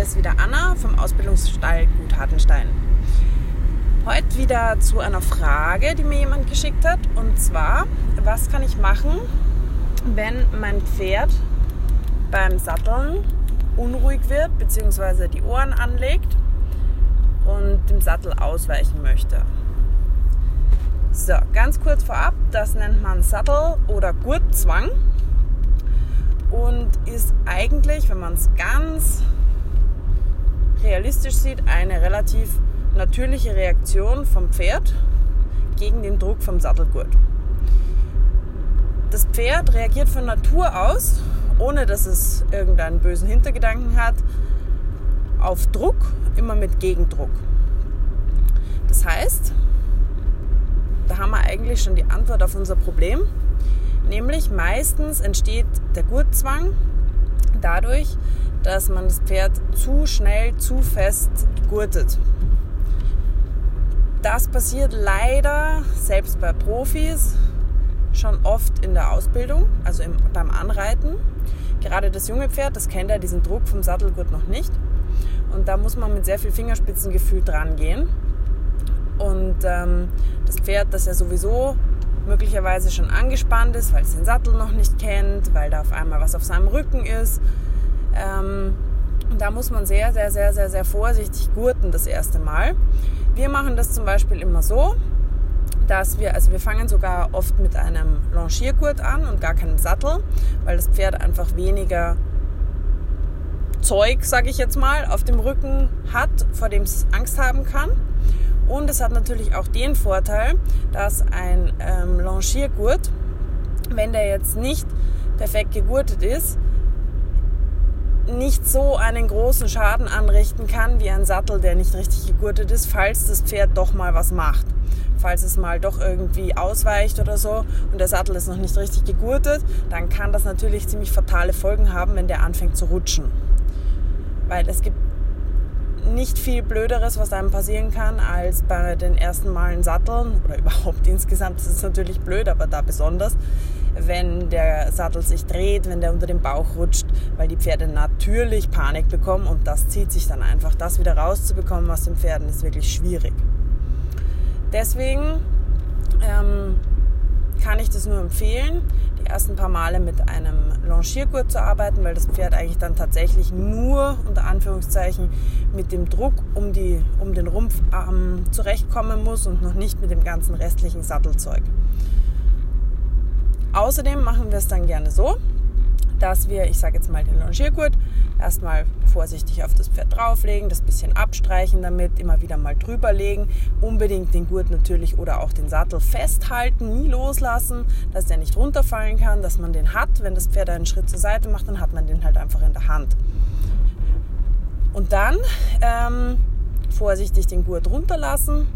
hier ist wieder Anna vom Ausbildungsstall Gut Hartenstein. Heute wieder zu einer Frage, die mir jemand geschickt hat. Und zwar, was kann ich machen, wenn mein Pferd beim Satteln unruhig wird bzw. die Ohren anlegt und dem Sattel ausweichen möchte? So, ganz kurz vorab, das nennt man Sattel- oder Gurtzwang und ist eigentlich, wenn man es ganz realistisch sieht, eine relativ natürliche Reaktion vom Pferd gegen den Druck vom Sattelgurt. Das Pferd reagiert von Natur aus, ohne dass es irgendeinen bösen Hintergedanken hat, auf Druck immer mit Gegendruck. Das heißt, da haben wir eigentlich schon die Antwort auf unser Problem. Nämlich meistens entsteht der Gurtzwang dadurch, dass man das Pferd zu schnell, zu fest gurtet. Das passiert leider selbst bei Profis schon oft in der Ausbildung, also im, beim Anreiten. Gerade das junge Pferd, das kennt ja diesen Druck vom Sattelgurt noch nicht. Und da muss man mit sehr viel Fingerspitzengefühl dran gehen. Und ähm, das Pferd, das ja sowieso möglicherweise schon angespannt ist, weil es den Sattel noch nicht kennt, weil da auf einmal was auf seinem Rücken ist. Ähm, da muss man sehr, sehr, sehr, sehr, sehr vorsichtig gurten das erste Mal. Wir machen das zum Beispiel immer so, dass wir, also wir fangen sogar oft mit einem Longiergurt an und gar keinem Sattel, weil das Pferd einfach weniger Zeug, sage ich jetzt mal, auf dem Rücken hat, vor dem es Angst haben kann. Und es hat natürlich auch den Vorteil, dass ein ähm, Longiergurt, wenn der jetzt nicht perfekt gegurtet ist, nicht so einen großen Schaden anrichten kann wie ein Sattel, der nicht richtig gegurtet ist, falls das Pferd doch mal was macht. Falls es mal doch irgendwie ausweicht oder so und der Sattel ist noch nicht richtig gegurtet, dann kann das natürlich ziemlich fatale Folgen haben, wenn der anfängt zu rutschen. Weil es gibt nicht viel Blöderes, was einem passieren kann, als bei den ersten Malen Satteln oder überhaupt insgesamt. Das ist natürlich blöd, aber da besonders, wenn der Sattel sich dreht, wenn der unter dem Bauch rutscht, weil die Pferde natürlich Panik bekommen und das zieht sich dann einfach. Das wieder rauszubekommen aus den Pferden ist wirklich schwierig. Deswegen ähm, kann ich das nur empfehlen, die ersten paar Male mit einem Longiergurt zu arbeiten, weil das Pferd eigentlich dann tatsächlich nur unter Anführungszeichen mit dem Druck um, die, um den Rumpf ähm, zurechtkommen muss und noch nicht mit dem ganzen restlichen Sattelzeug. Außerdem machen wir es dann gerne so, dass wir, ich sage jetzt mal den Longiergurt, erstmal vorsichtig auf das Pferd drauflegen, das bisschen abstreichen damit, immer wieder mal drüber legen, unbedingt den Gurt natürlich oder auch den Sattel festhalten, nie loslassen, dass der nicht runterfallen kann, dass man den hat. Wenn das Pferd einen Schritt zur Seite macht, dann hat man den halt einfach in der Hand. Und dann ähm, vorsichtig den Gurt runterlassen.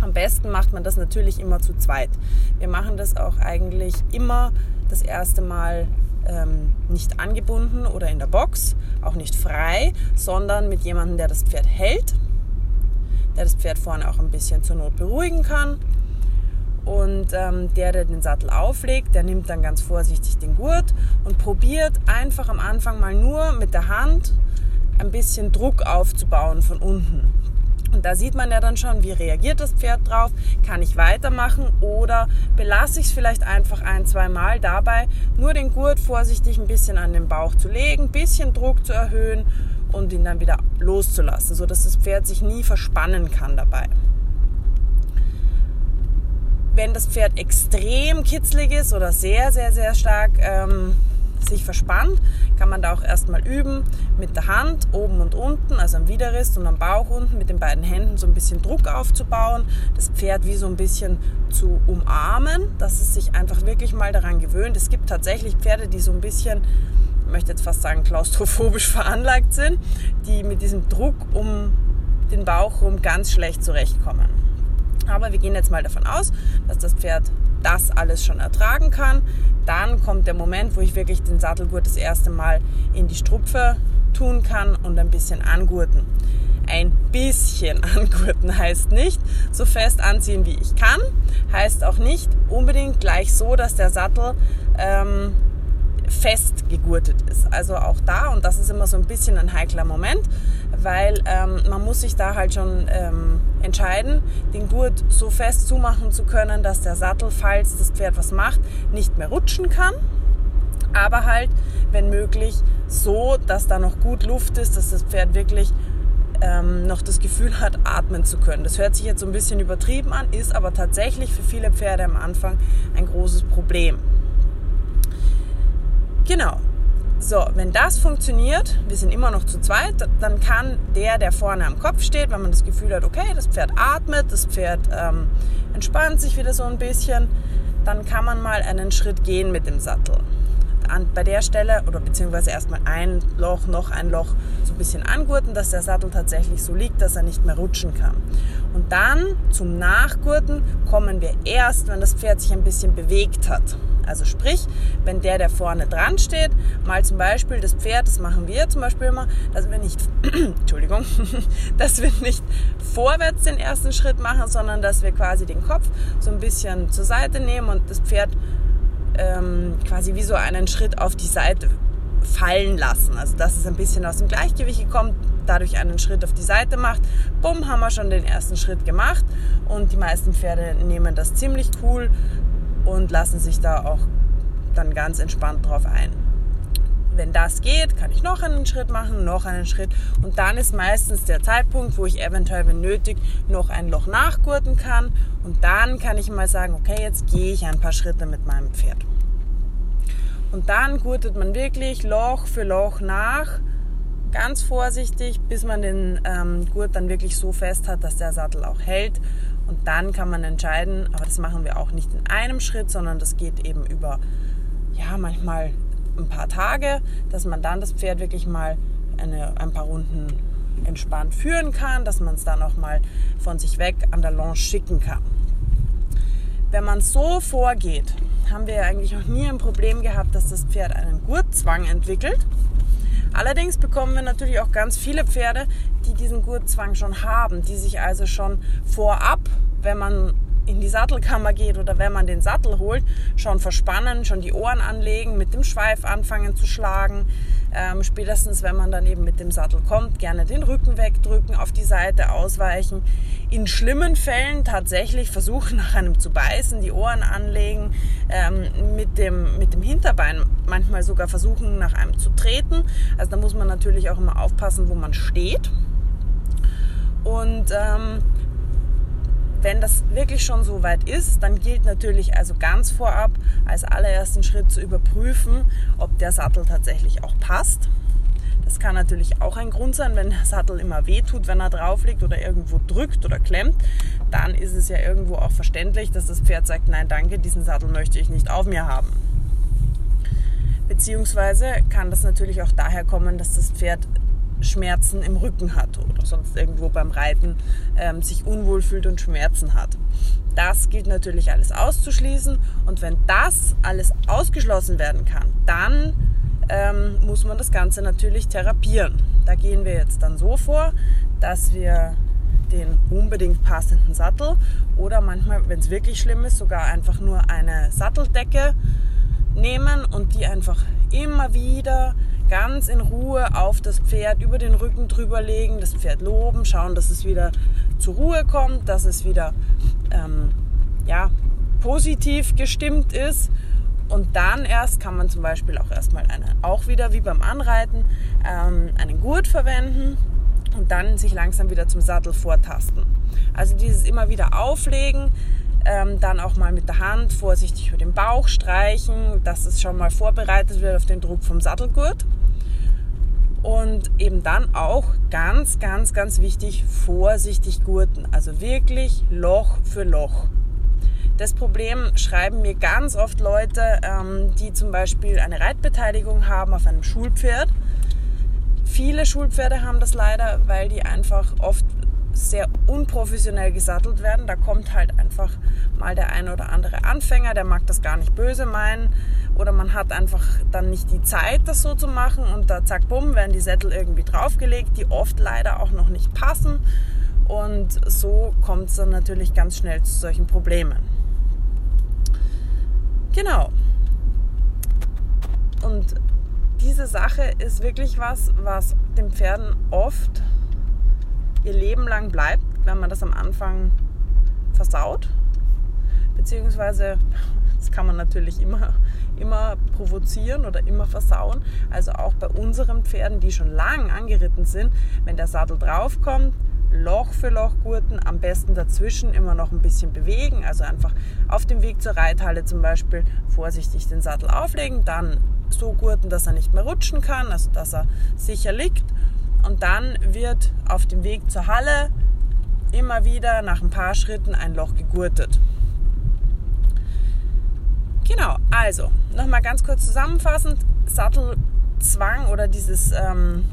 Am besten macht man das natürlich immer zu zweit. Wir machen das auch eigentlich immer das erste Mal ähm, nicht angebunden oder in der Box, auch nicht frei, sondern mit jemandem, der das Pferd hält, der das Pferd vorne auch ein bisschen zur Not beruhigen kann. Und ähm, der, der den Sattel auflegt, der nimmt dann ganz vorsichtig den Gurt und probiert einfach am Anfang mal nur mit der Hand ein bisschen Druck aufzubauen von unten. Und da sieht man ja dann schon, wie reagiert das Pferd drauf, kann ich weitermachen oder belasse ich es vielleicht einfach ein, zwei Mal dabei, nur den Gurt vorsichtig ein bisschen an den Bauch zu legen, ein bisschen Druck zu erhöhen und ihn dann wieder loszulassen, sodass das Pferd sich nie verspannen kann dabei. Wenn das Pferd extrem kitzlig ist oder sehr, sehr, sehr stark ähm, sich verspannt, kann man da auch erstmal üben, mit der Hand oben und unten, also am Widerrist und am Bauch unten, mit den beiden Händen so ein bisschen Druck aufzubauen, das Pferd wie so ein bisschen zu umarmen, dass es sich einfach wirklich mal daran gewöhnt. Es gibt tatsächlich Pferde, die so ein bisschen, ich möchte jetzt fast sagen, klaustrophobisch veranlagt sind, die mit diesem Druck um den Bauch rum ganz schlecht zurechtkommen. Aber wir gehen jetzt mal davon aus, dass das Pferd das alles schon ertragen kann. Dann kommt der Moment, wo ich wirklich den Sattelgurt das erste Mal in die Strupfe tun kann und ein bisschen angurten. Ein bisschen angurten heißt nicht so fest anziehen, wie ich kann. Heißt auch nicht unbedingt gleich so, dass der Sattel ähm, fest gegurtet ist. Also auch da, und das ist immer so ein bisschen ein heikler Moment, weil ähm, man muss sich da halt schon ähm, entscheiden, den Gurt so fest zumachen zu können, dass der Sattel, falls das Pferd was macht, nicht mehr rutschen kann. Aber halt, wenn möglich, so, dass da noch gut Luft ist, dass das Pferd wirklich ähm, noch das Gefühl hat, atmen zu können. Das hört sich jetzt so ein bisschen übertrieben an, ist aber tatsächlich für viele Pferde am Anfang ein großes Problem. Genau. So, wenn das funktioniert, wir sind immer noch zu zweit, dann kann der, der vorne am Kopf steht, wenn man das Gefühl hat, okay, das Pferd atmet, das Pferd ähm, entspannt sich wieder so ein bisschen, dann kann man mal einen Schritt gehen mit dem Sattel an, bei der Stelle oder beziehungsweise erstmal ein Loch, noch ein Loch so ein bisschen angurten, dass der Sattel tatsächlich so liegt, dass er nicht mehr rutschen kann. Und dann zum Nachgurten kommen wir erst, wenn das Pferd sich ein bisschen bewegt hat. Also sprich, wenn der, der vorne dran steht, mal zum Beispiel das Pferd, das machen wir zum Beispiel immer, dass wir nicht, Entschuldigung, dass wir nicht vorwärts den ersten Schritt machen, sondern dass wir quasi den Kopf so ein bisschen zur Seite nehmen und das Pferd ähm, quasi wie so einen Schritt auf die Seite fallen lassen. Also dass es ein bisschen aus dem Gleichgewicht kommt, dadurch einen Schritt auf die Seite macht. Bumm, haben wir schon den ersten Schritt gemacht und die meisten Pferde nehmen das ziemlich cool und lassen sich da auch dann ganz entspannt drauf ein wenn das geht, kann ich noch einen Schritt machen, noch einen Schritt. Und dann ist meistens der Zeitpunkt, wo ich eventuell, wenn nötig, noch ein Loch nachgurten kann. Und dann kann ich mal sagen, okay, jetzt gehe ich ein paar Schritte mit meinem Pferd. Und dann gurtet man wirklich Loch für Loch nach, ganz vorsichtig, bis man den ähm, Gurt dann wirklich so fest hat, dass der Sattel auch hält. Und dann kann man entscheiden, aber das machen wir auch nicht in einem Schritt, sondern das geht eben über, ja, manchmal ein paar Tage, dass man dann das Pferd wirklich mal eine, ein paar Runden entspannt führen kann, dass man es dann auch mal von sich weg an der Longe schicken kann. Wenn man so vorgeht, haben wir eigentlich noch nie ein Problem gehabt, dass das Pferd einen Gurtzwang entwickelt. Allerdings bekommen wir natürlich auch ganz viele Pferde, die diesen Gurtzwang schon haben, die sich also schon vorab, wenn man in die Sattelkammer geht oder wenn man den Sattel holt, schon verspannen, schon die Ohren anlegen, mit dem Schweif anfangen zu schlagen. Ähm, spätestens, wenn man dann eben mit dem Sattel kommt, gerne den Rücken wegdrücken, auf die Seite ausweichen. In schlimmen Fällen tatsächlich versuchen, nach einem zu beißen, die Ohren anlegen, ähm, mit, dem, mit dem Hinterbein manchmal sogar versuchen, nach einem zu treten. Also da muss man natürlich auch immer aufpassen, wo man steht. Und ähm, wenn das wirklich schon so weit ist, dann gilt natürlich also ganz vorab als allerersten Schritt zu überprüfen, ob der Sattel tatsächlich auch passt. Das kann natürlich auch ein Grund sein, wenn der Sattel immer wehtut, wenn er drauf liegt oder irgendwo drückt oder klemmt. Dann ist es ja irgendwo auch verständlich, dass das Pferd sagt, nein danke, diesen Sattel möchte ich nicht auf mir haben. Beziehungsweise kann das natürlich auch daher kommen, dass das Pferd Schmerzen im Rücken hat oder sonst irgendwo beim Reiten ähm, sich unwohl fühlt und Schmerzen hat. Das gilt natürlich alles auszuschließen und wenn das alles ausgeschlossen werden kann, dann ähm, muss man das Ganze natürlich therapieren. Da gehen wir jetzt dann so vor, dass wir den unbedingt passenden Sattel oder manchmal, wenn es wirklich schlimm ist, sogar einfach nur eine Satteldecke nehmen und die einfach immer wieder ganz in Ruhe auf das Pferd über den Rücken drüber legen, das Pferd loben, schauen, dass es wieder zur Ruhe kommt, dass es wieder ähm, ja, positiv gestimmt ist. Und dann erst kann man zum Beispiel auch erstmal eine, auch wieder wie beim Anreiten, ähm, einen Gurt verwenden und dann sich langsam wieder zum Sattel vortasten. Also dieses immer wieder auflegen, ähm, dann auch mal mit der Hand vorsichtig über den Bauch streichen, dass es schon mal vorbereitet wird auf den Druck vom Sattelgurt. Und eben dann auch ganz, ganz, ganz wichtig, vorsichtig gurten. Also wirklich Loch für Loch. Das Problem schreiben mir ganz oft Leute, ähm, die zum Beispiel eine Reitbeteiligung haben auf einem Schulpferd. Viele Schulpferde haben das leider, weil die einfach oft sehr unprofessionell gesattelt werden. Da kommt halt einfach mal der ein oder andere Anfänger, der mag das gar nicht böse meinen oder man hat einfach dann nicht die Zeit, das so zu machen und da zack, bumm, werden die Sättel irgendwie draufgelegt, die oft leider auch noch nicht passen und so kommt es dann natürlich ganz schnell zu solchen Problemen. Genau. Und diese Sache ist wirklich was, was den Pferden oft ihr Leben lang bleibt, wenn man das am Anfang versaut. Beziehungsweise, das kann man natürlich immer, immer provozieren oder immer versauen. Also auch bei unseren Pferden, die schon lang angeritten sind, wenn der Sattel draufkommt, Loch für Loch gurten, am besten dazwischen immer noch ein bisschen bewegen, also einfach auf dem Weg zur Reithalle zum Beispiel vorsichtig den Sattel auflegen, dann so gurten, dass er nicht mehr rutschen kann, also dass er sicher liegt und dann wird auf dem Weg zur Halle immer wieder nach ein paar Schritten ein Loch gegurtet. Genau, also nochmal ganz kurz zusammenfassend, Sattelzwang oder dieses ähm,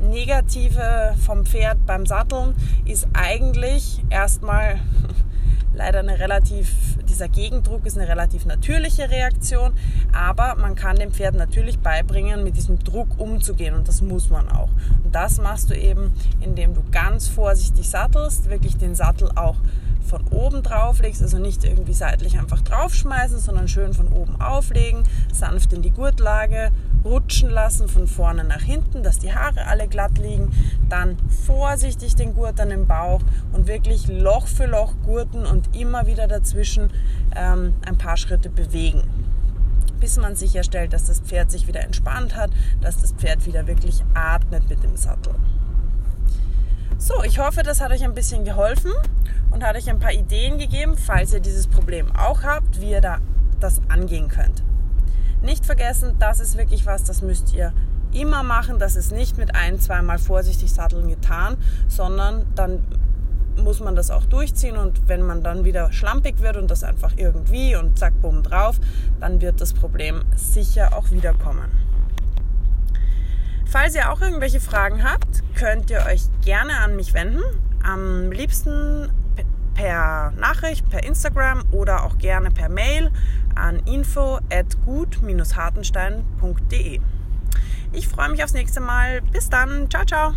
Negative vom Pferd beim Satteln ist eigentlich erstmal leider eine relativ, dieser Gegendruck ist eine relativ natürliche Reaktion, aber man kann dem Pferd natürlich beibringen, mit diesem Druck umzugehen und das muss man auch. Und das machst du eben, indem du ganz vorsichtig sattelst, wirklich den Sattel auch von oben drauf legst, also nicht irgendwie seitlich einfach draufschmeißen, sondern schön von oben auflegen, sanft in die Gurtlage rutschen lassen von vorne nach hinten, dass die Haare alle glatt liegen, dann vorsichtig den Gurt an den Bauch und wirklich Loch für Loch gurten und immer wieder dazwischen ähm, ein paar Schritte bewegen bis man sicherstellt, dass das Pferd sich wieder entspannt hat, dass das Pferd wieder wirklich atmet mit dem Sattel. So, ich hoffe, das hat euch ein bisschen geholfen und hat euch ein paar Ideen gegeben, falls ihr dieses Problem auch habt, wie ihr da das angehen könnt. Nicht vergessen, das ist wirklich was, das müsst ihr immer machen. Das ist nicht mit ein, zweimal vorsichtig satteln getan, sondern dann muss man das auch durchziehen und wenn man dann wieder schlampig wird und das einfach irgendwie und zack, bumm drauf, dann wird das Problem sicher auch wiederkommen. Falls ihr auch irgendwelche Fragen habt, könnt ihr euch gerne an mich wenden. Am liebsten per Nachricht, per Instagram oder auch gerne per Mail an info at gut-hartenstein.de. Ich freue mich aufs nächste Mal. Bis dann. Ciao, ciao.